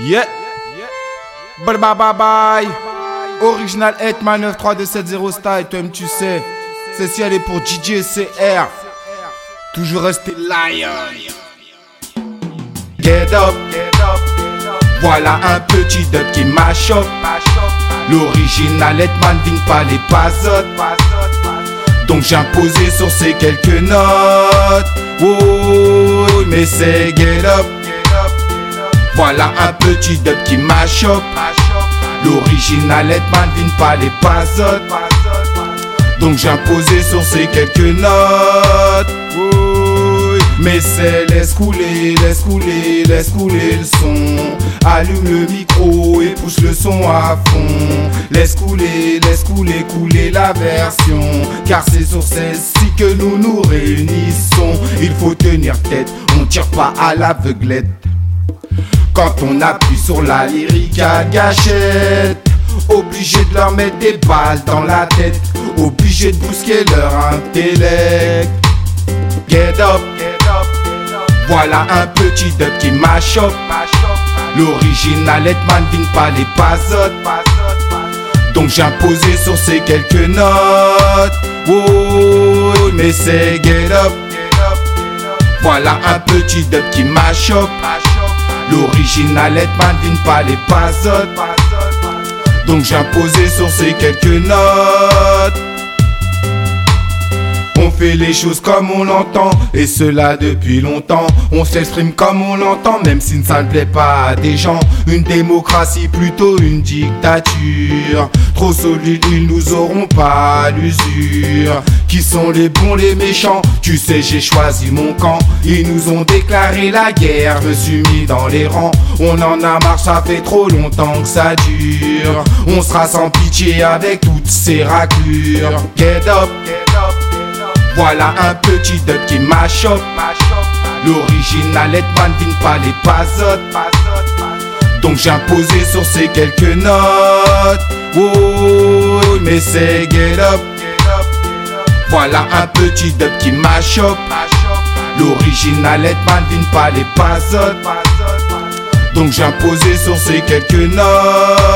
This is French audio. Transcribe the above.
Yeah. Bye bye bye bye. Original Hetman 93270 style, toi-même tu sais. Celle-ci elle est pour DJ CR. Toujours rester lion. Get up, get up. Voilà un petit dub qui m'achoppe. L'original Hetman vient pas les pasotes. Donc imposé sur ces quelques notes. Oh, mais c'est get up. Voilà un petit dub qui m'achoppe. L'original Hetman vient pas les pasotes. Donc imposé sur ces quelques notes. Mais c'est laisse couler, laisse couler, laisse couler le son. Allume le micro et pousse le son à fond. Laisse couler, laisse couler, couler la version. Car c'est sur celle-ci que nous nous réunissons. Il faut tenir tête, on tire pas à l'aveuglette. Quand on appuie sur la lyrique à gâchette. Obligé de leur mettre des balles dans la tête. Obligé de bousquer leur intellect. Get up, get up. Voilà un petit dub qui m'achoppe. L'original Hetman vient pas les pasotes. Donc imposé sur ces quelques notes. Oh, mais c'est get up. Voilà un petit dub qui m'achoppe. L'original Hetman vient pas les pasotes. Donc j'ai imposé sur ces quelques notes. On fait les choses comme on l'entend, et cela depuis longtemps. On s'exprime comme on l'entend, même si ça ne plaît pas à des gens. Une démocratie plutôt une dictature. Trop solide, ils nous auront pas l'usure. Qui sont les bons, les méchants? Tu sais, j'ai choisi mon camp. Ils nous ont déclaré la guerre, me suis mis dans les rangs. On en a marre, ça fait trop longtemps que ça dure. On sera sans pitié avec toutes ces raclures. Get up, get up. Voilà un petit dub qui m'achoppe. L'original Hetman vient pas les pasotes. Donc imposé sur ces quelques notes. Oh, mais c'est get up. Voilà un petit dub qui m'achoppe. L'original Hetman vient pas les pasotes. Donc imposé sur ces quelques notes.